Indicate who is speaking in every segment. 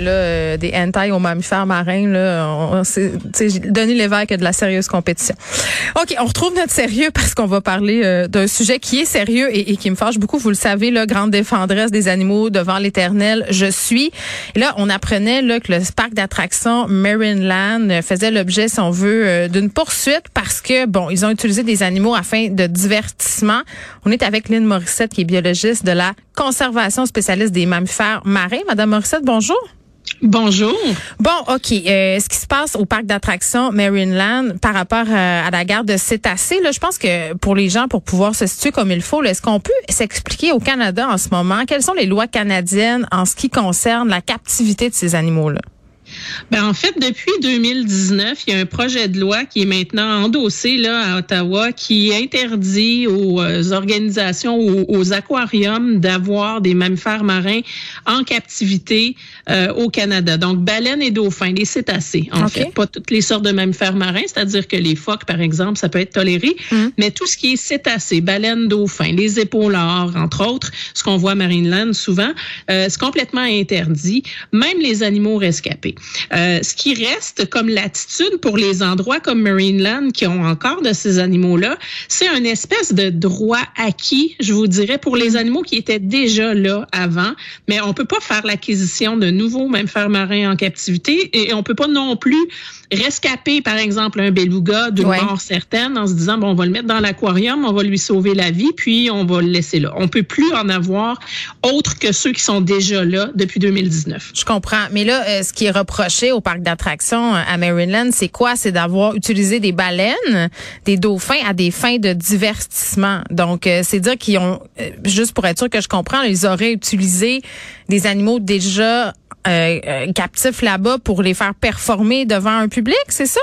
Speaker 1: là, euh, des hentai aux mammifères marins, là, on, c'est, Denis Lévesque a de la sérieuse compétition. OK, on retrouve notre sérieux parce qu'on va parler euh, d'un sujet qui est sérieux et, qui me fâche beaucoup. Vous le savez, là, grande défendresse des animaux devant l'éternel, je suis. Et là, on apprenait là, que le parc d'attractions Marineland faisait l'objet, si on veut, euh, d'une poursuite parce que, bon, ils ont utilisé des animaux afin de divertissement. On est avec Lynn Morissette, qui est biologiste de la conservation spécialiste des mammifères marins. Madame Morissette, bonjour.
Speaker 2: Bonjour.
Speaker 1: Bon, OK. Euh, ce qui se passe au parc d'attractions Marineland par rapport euh, à la garde de cétacés, là, je pense que pour les gens, pour pouvoir se situer comme il faut, est-ce qu'on peut s'expliquer au Canada en ce moment quelles sont les lois canadiennes en ce qui concerne la captivité de ces animaux-là?
Speaker 2: Ben en fait, depuis 2019, il y a un projet de loi qui est maintenant endossé là à Ottawa qui interdit aux euh, organisations aux, aquariums d'avoir des mammifères marins en captivité euh, au Canada. Donc baleines et dauphins, les cétacés en fait, pas toutes les sortes de mammifères marins, c'est-à-dire que les phoques par exemple, ça peut être toléré, hum. mais tout ce qui est cétacés, baleines, dauphins, les épaulards entre autres, ce qu'on voit à Marineland souvent, euh, c'est complètement interdit, même les animaux rescapés. Euh, ce qui reste comme l'attitude pour les endroits comme Marineland qui ont encore de ces animaux-là, c'est une espèce de droit acquis, je vous dirais, pour les animaux qui étaient déjà là avant. Mais on peut pas faire l'acquisition de nouveaux mammifères marins en captivité et on peut pas non plus rescaper, par exemple, un beluga d'une mort certaine en se disant, bon, on va le mettre dans l'aquarium, on va lui sauver la vie, puis on va le laisser là. On peut plus en avoir autre que ceux qui sont déjà là depuis 2019.
Speaker 1: Je comprends. Mais là, euh, ce qui est reproché au parc d'attractions euh, à Maryland, c'est quoi? C'est d'avoir utilisé des baleines, des dauphins à des fins de divertissement. Donc, euh, c'est dire qu'ils ont, juste pour être sûr que je comprends, ils auraient utilisé des animaux déjà euh, captifs là-bas pour les faire performer devant un public, c'est ça?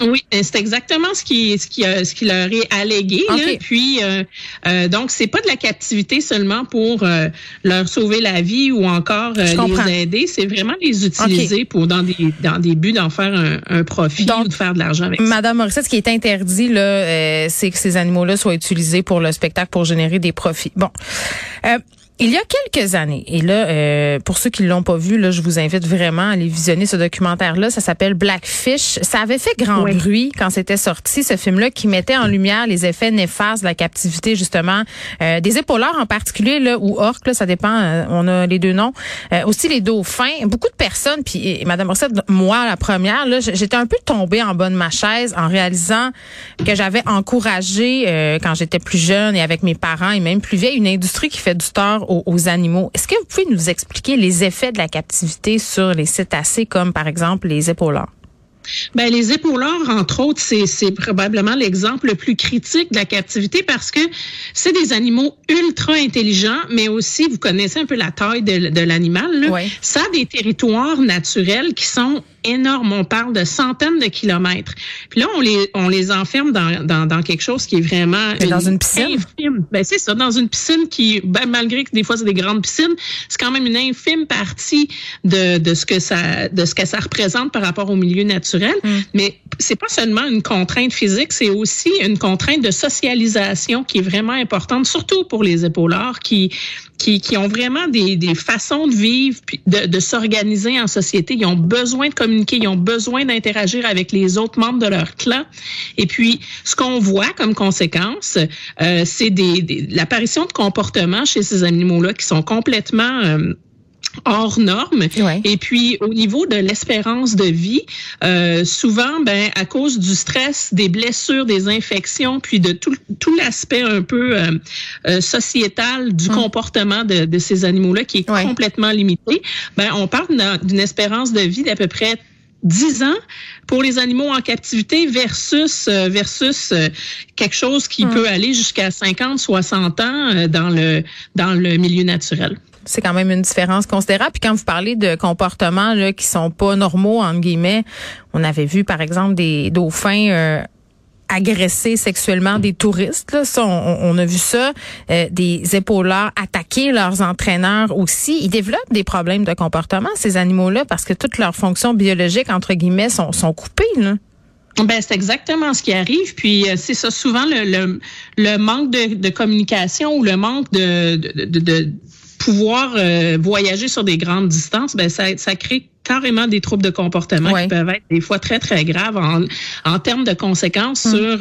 Speaker 2: Oui, c'est exactement ce qui ce qui euh, ce qui leur est allégué. Puis euh, euh, donc c'est pas de la captivité seulement pour euh, leur sauver la vie ou encore les aider, c'est vraiment les utiliser pour dans des dans des buts d'en faire un, un profit ou de faire de l'argent avec.
Speaker 1: Madame Morissette, ce qui est interdit là, c'est que ces animaux-là soient utilisés pour le spectacle pour générer des profits. Bon. Il y a quelques années, et là, euh, pour ceux qui l'ont pas vu, là, je vous invite vraiment à aller visionner ce documentaire-là. Ça s'appelle Blackfish. Ça avait fait grand bruit quand c'était sorti, ce film-là, qui mettait en lumière les effets néfastes de la captivité, justement, euh, des épaulards en particulier, là, ou orques, là, ça dépend, euh, on a les deux noms. aussi les dauphins. Beaucoup de personnes, puis Madame Rossette, moi, la première, là, j'étais un peu tombée en bas de ma chaise en réalisant que j'avais encouragé, quand j'étais plus jeune et avec mes parents et même plus vieille, une industrie qui fait du tort aux, animaux. Est-ce que vous pouvez nous expliquer les effets de la captivité sur les cétacés, comme par exemple les épaulards?
Speaker 2: Ben, les épaulards, entre autres, c'est probablement l'exemple le plus critique de la captivité parce que c'est des animaux ultra intelligents, mais aussi, vous connaissez un peu la taille de, de l'animal, ça a des territoires naturels qui sont énorme. On parle de centaines de kilomètres. Puis là, on les, on les enferme dans, dans, dans quelque chose qui est vraiment...
Speaker 1: dans une piscine?
Speaker 2: Infime. Ben, c'est ça, dans une piscine qui, ben, malgré que des fois, c'est des grandes piscines, c'est quand même une infime partie de, de, ce que ça, de ce que ça représente par rapport au milieu naturel. Mm. Mais c'est pas seulement une contrainte physique, c'est aussi une contrainte de socialisation qui est vraiment importante, surtout pour les épaulards qui, qui, qui ont vraiment des, des façons de vivre, de, de s'organiser en société. Ils ont besoin de communiquer, ils ont besoin d'interagir avec les autres membres de leur clan. Et puis, ce qu'on voit comme conséquence, euh, c'est des, l'apparition de comportements chez ces animaux-là qui sont complètement euh, hors normes. Et puis au niveau de l'espérance de vie, euh, souvent, ben à cause du stress, des blessures, des infections, puis de tout, tout l'aspect un peu euh, euh sociétal du hum. comportement de, de ces animaux-là qui est complètement limité, ben on parle d'une espérance de vie d'à peu près 10 ans pour les animaux en captivité versus euh, versus quelque chose qui hum. peut aller jusqu'à 50 60 ans dans le dans le milieu naturel
Speaker 1: c'est quand même une différence considérable. Puis quand vous parlez de comportements là, qui sont pas normaux, entre guillemets, on avait vu par exemple des dauphins euh, agresser sexuellement des touristes. Là. Ça, on, a vu ça. Euh, des épaulards attaquer leurs entraîneurs aussi. Ils développent des problèmes de comportement, ces animaux-là, parce que toutes leurs fonctions biologiques, entre guillemets, sont, sont coupées. Là.
Speaker 2: Ben, c'est exactement ce qui arrive. Puis euh, c'est ça souvent le, le, le manque de, de, communication ou le manque de, de, de pouvoir voyager sur des grandes distances, ben ça, ça crée carrément des troubles de comportement qui peuvent être des fois très très graves en, en termes de conséquences mm. sur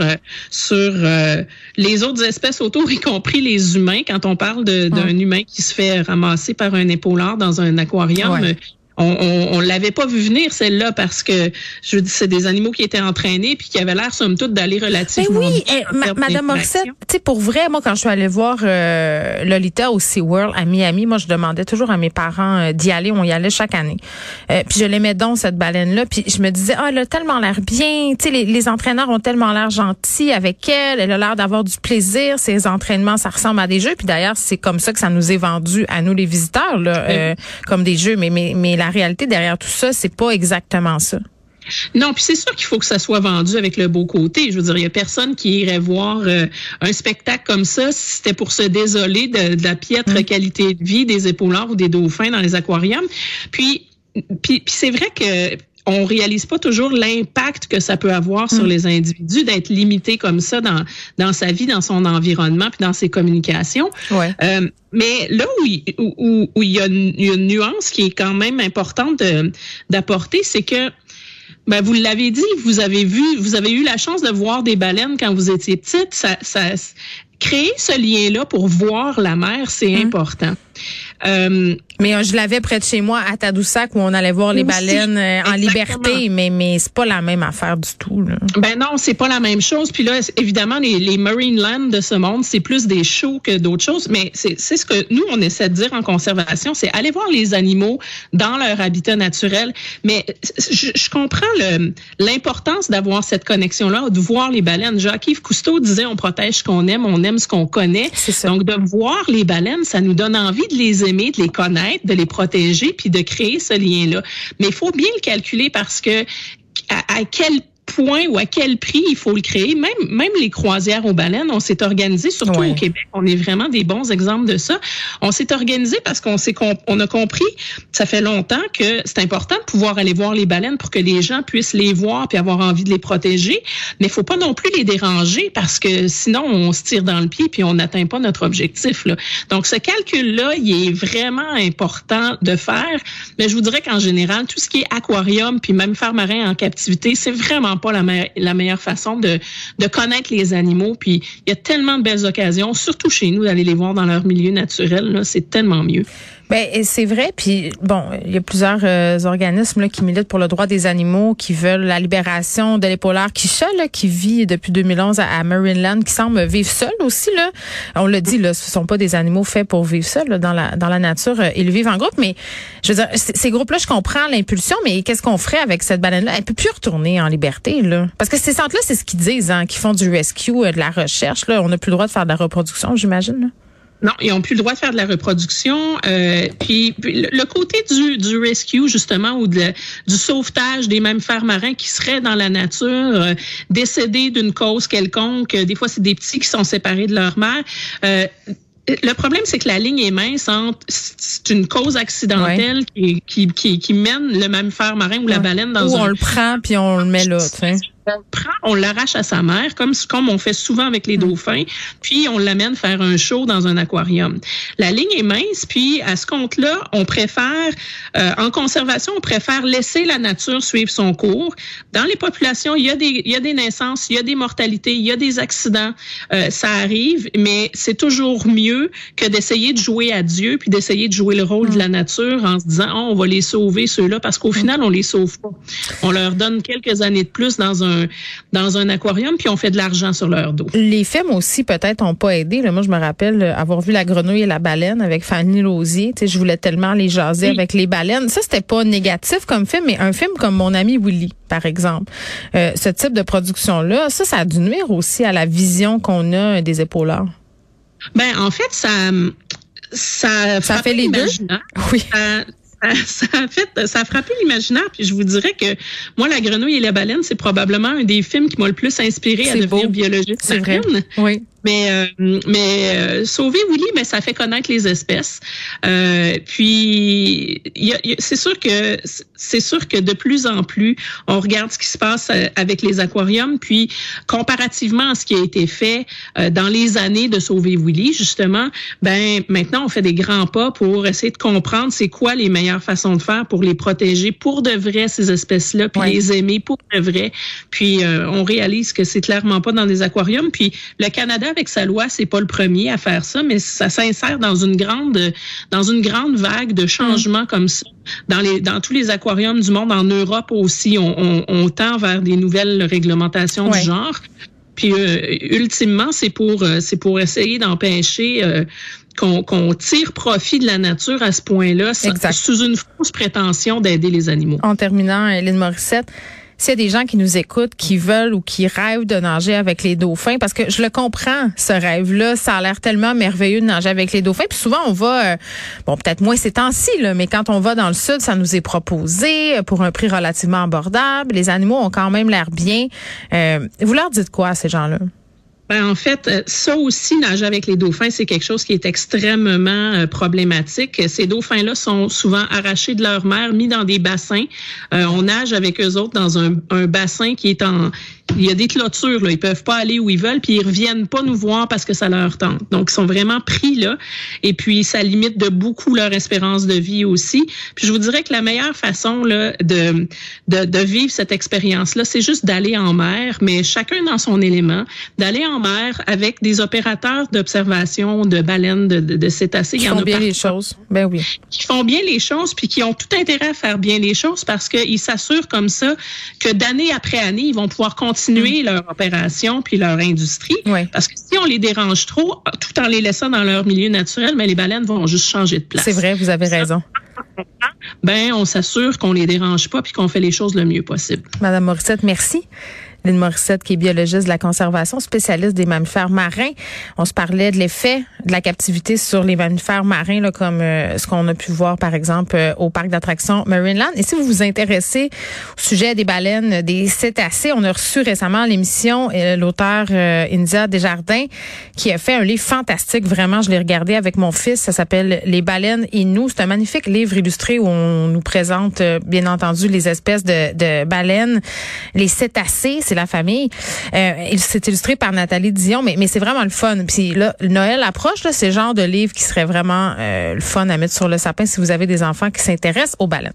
Speaker 2: sur les autres espèces autour, y compris les humains. Quand on parle d'un humain qui se fait ramasser par un épaulard dans un aquarium, on, on, l'avait pas vu venir celle-là parce que je dis c'est des animaux qui étaient entraînés puis qui avaient l'air somme toute d'aller relativement.
Speaker 1: Mais oui, eh, Madame Morissette, tu sais pour vrai, moi quand je suis allée voir euh, Lolita au SeaWorld à Miami, moi je demandais toujours à mes parents euh, d'y aller, on y allait chaque année. Euh, puis je l'aimais donc cette baleine là, puis je me disais ah elle a tellement l'air bien, tu sais les, les, entraîneurs ont tellement l'air gentils avec elle, elle a l'air d'avoir du plaisir, ses entraînements ça ressemble à des jeux, puis d'ailleurs c'est comme ça que ça nous est vendu à nous les visiteurs là, euh, comme des jeux, mais mais mais la la réalité derrière tout ça, c'est pas exactement ça.
Speaker 2: Non, puis c'est sûr qu'il faut que ça soit vendu avec le beau côté. Je veux dire, il y a personne qui irait voir euh, un spectacle comme ça si c'était pour se désoler de, la piètre mm. qualité de vie des épaulards ou des dauphins dans les aquariums. Puis, puis, puis c'est vrai que on réalise pas toujours l'impact que ça peut avoir sur mm. les individus d'être limité comme ça dans dans sa vie, dans son environnement, puis dans ses communications.
Speaker 1: Ouais.
Speaker 2: Euh, mais là où il, où, où il, y a une, une, nuance qui est quand même importante d'apporter, c'est que ben, vous l'avez dit, vous avez vu, vous avez eu la chance de voir des baleines quand vous étiez petite. Ça, ça, créer ce lien-là pour voir la mer, c'est mm. important.
Speaker 1: Euh, mais euh, je l'avais près de chez moi à Tadoussac où on allait voir les baleines euh, en liberté, mais mais c'est pas la même affaire du tout. Là.
Speaker 2: Ben non, c'est pas la même chose. Puis là, évidemment, les, les marine land de ce monde, c'est plus des shows que d'autres choses. Mais c'est ce que nous on essaie de dire en conservation, c'est aller voir les animaux dans leur habitat naturel. Mais je, je comprends l'importance d'avoir cette connexion-là, de voir les baleines. Jacques-Yves Cousteau disait on protège ce qu'on aime, on aime ce qu'on connaît. Donc de voir les baleines, ça nous donne envie de les aimer, de les connaître, de les protéger, puis de créer ce lien-là. Mais il faut bien le calculer parce que à, à quel point ou à quel prix il faut le créer. Même, même les croisières aux baleines, on s'est organisé, surtout au Québec. On est vraiment des bons exemples de ça. On s'est organisé parce qu'on s'est on a compris, ça fait longtemps que c'est important de pouvoir aller voir les baleines pour que les gens puissent les voir puis avoir envie de les protéger. Mais il faut pas non plus les déranger parce que sinon on se tire dans le pied puis on n'atteint pas notre objectif. Là. Donc ce calcul-là, il est vraiment important de faire. Mais je vous dirais qu'en général, tout ce qui est aquarium puis même faire marin en captivité, c'est vraiment pas la, meilleure façon de, de connaître les animaux. Puis il y a tellement de belles occasions, surtout chez nous, d'aller les voir dans leur milieu naturel. C'est tellement mieux.
Speaker 1: Ben c'est vrai. Puis bon, il y a plusieurs euh, organismes là, qui militent pour le droit des animaux, qui veulent la libération de l'épaulard Kisha, là, qui vit depuis 2011 à, Marineland, qui semble vivre seul aussi. Là, on le dit, là, ce sont pas des animaux faits pour vivre seuls dans la dans la nature. Ils vivent en groupe, mais je veux dire, ces groupes-là, je comprends l'impulsion, mais qu'est-ce qu'on ferait avec cette baleine-là? Elle peut plus retourner en liberté, là, parce que ces centres-là, c'est ce qu'ils disent, hein, qui font du rescue, euh, de la recherche. Là, on n'a plus le droit de faire de la reproduction, j'imagine.
Speaker 2: Non, ils n'ont plus le droit de faire de la reproduction. Euh, puis, le côté du, du rescue, justement, ou de, du sauvetage des mammifères marins qui seraient dans la nature, euh, décédés d'une cause quelconque, des fois c'est des petits qui sont séparés de leur mère. Euh, le problème, c'est que la ligne est mince entre c'est une cause accidentelle qui, qui, qui, qui, mène le mammifère marin ou la baleine dans
Speaker 1: ou
Speaker 2: un...
Speaker 1: on le prend puis on le met là, tu sais
Speaker 2: on prend, on l'arrache à sa mère, comme, comme on fait souvent avec les mm. dauphins, puis on l'amène faire un show dans un aquarium. La ligne est mince, puis à ce compte-là, on préfère, euh, en conservation, on préfère laisser la nature suivre son cours. Dans les populations, il y a des, il y a des naissances, il y a des mortalités, il y a des accidents, euh, ça arrive, mais c'est toujours mieux que d'essayer de jouer à Dieu, puis d'essayer de jouer le rôle de mm. la nature en se disant, oh, on va les sauver, ceux-là, parce qu'au mm. final, on les sauve pas. On leur donne quelques années de plus dans un dans un aquarium, puis on fait de l'argent sur leur dos.
Speaker 1: Les films aussi, peut-être, ont pas aidé. moi, je me rappelle avoir vu La grenouille et la baleine avec Fanny Lausier. Tu sais, je voulais tellement les jaser avec les baleines. Ça, c'était pas négatif comme film, mais un film comme Mon ami Willy, par exemple. Euh, ce type de production-là, ça, ça a dû nuire aussi à la vision qu'on a des épaulards.
Speaker 2: Ben, en fait, ça, ça,
Speaker 1: ça fait les deux.
Speaker 2: Oui. ça a fait, ça a frappé l'imaginaire. Puis je vous dirais que moi, La Grenouille et la baleine, c'est probablement un des films qui m'a le plus inspiré à devenir beau. biologiste
Speaker 1: C'est vrai. Oui.
Speaker 2: Mais, euh, mais euh, sauver Willy, mais ça fait connaître les espèces. Euh, puis, c'est sûr que c'est sûr que de plus en plus, on regarde ce qui se passe avec les aquariums. Puis, comparativement à ce qui a été fait dans les années de sauver Willy, justement, ben maintenant on fait des grands pas pour essayer de comprendre c'est quoi les meilleures façons de faire pour les protéger pour de vrai ces espèces-là, puis les aimer pour de vrai. Puis, on réalise que c'est clairement pas dans des aquariums. Puis, le Canada avec sa loi, c'est pas le premier à faire ça, mais ça s'insère dans une grande, dans une grande vague de changements mm. comme ça. Dans les, dans tous les aquariums du monde, en Europe aussi, on, on, tend vers des nouvelles réglementations du genre. Puis euh, ultimement, c'est pour euh, c'est pour essayer d'empêcher euh, qu'on tire profit de la nature à ce point-là, sous une fausse prétention d'aider les animaux.
Speaker 1: En terminant, Lynn Morissette, s'il y a des gens qui nous écoutent, qui veulent ou qui rêvent de nager avec les dauphins, parce que je le comprends, ce rêve-là, ça a l'air tellement merveilleux de nager avec les dauphins. Puis souvent, on va, euh, bon, peut-être moins ces temps-ci, mais quand on va dans le sud, ça nous est proposé pour un prix relativement abordable. Les animaux ont quand même l'air bien. Euh, vous leur dites quoi à ces gens-là?
Speaker 2: Ben, en fait, euh, ça aussi, nager avec les dauphins, c'est quelque chose qui est extrêmement euh, problématique. Ces dauphins-là sont souvent arrachés de leur mère, mis dans des bassins. Euh, on nage avec eux autres dans un, un bassin qui est en il y a des clôtures, là. ils peuvent pas aller où ils veulent, puis ils reviennent pas nous voir parce que ça leur tente. Donc, ils sont vraiment pris là, et puis ça limite de beaucoup leur espérance de vie aussi. Puis je vous dirais que la meilleure façon là, de, de, de vivre cette expérience-là, c'est juste d'aller en mer, mais chacun dans son élément, d'aller en mer avec des opérateurs d'observation de baleines, de, de, de cétacés.
Speaker 1: Qui font bien les choses. Ben oui.
Speaker 2: Qui font bien les choses, puis qui ont tout intérêt à faire bien les choses parce qu'ils s'assurent comme ça que d'année après année, ils vont pouvoir continuer continuer mm. leur opération puis leur industrie. Parce que si on les dérange trop, tout en les laissant dans leur milieu naturel, mais les baleines vont juste changer de place.
Speaker 1: C'est vrai, vous avez raison.
Speaker 2: Ben, on s'assure qu'on les dérange pas puis qu'on fait les choses le mieux possible.
Speaker 1: Madame Morissette, merci. Lynn Morissette, qui est biologiste de la conservation, spécialiste des mammifères marins. On se parlait de l'effet de la captivité sur les mammifères marins, là, comme euh, ce qu'on a pu voir, par exemple, euh, au parc d'attractions Marineland. Et si vous vous intéressez au sujet des baleines, des cétacés, on a reçu récemment l'émission euh, l'auteur India Desjardins qui a fait un livre fantastique. Vraiment, je l'ai regardé avec mon fils. Ça s'appelle Les baleines et nous. C'est un magnifique livre illustré où on nous présente, bien entendu, les espèces de, de baleines, les cétacés c'est la famille. Euh, c'est illustré par Nathalie Dion, mais, mais c'est vraiment le fun. Puis là, Noël approche, là, c'est genre de livre qui serait vraiment euh, le fun à mettre sur le sapin si vous avez des enfants qui s'intéressent aux baleines.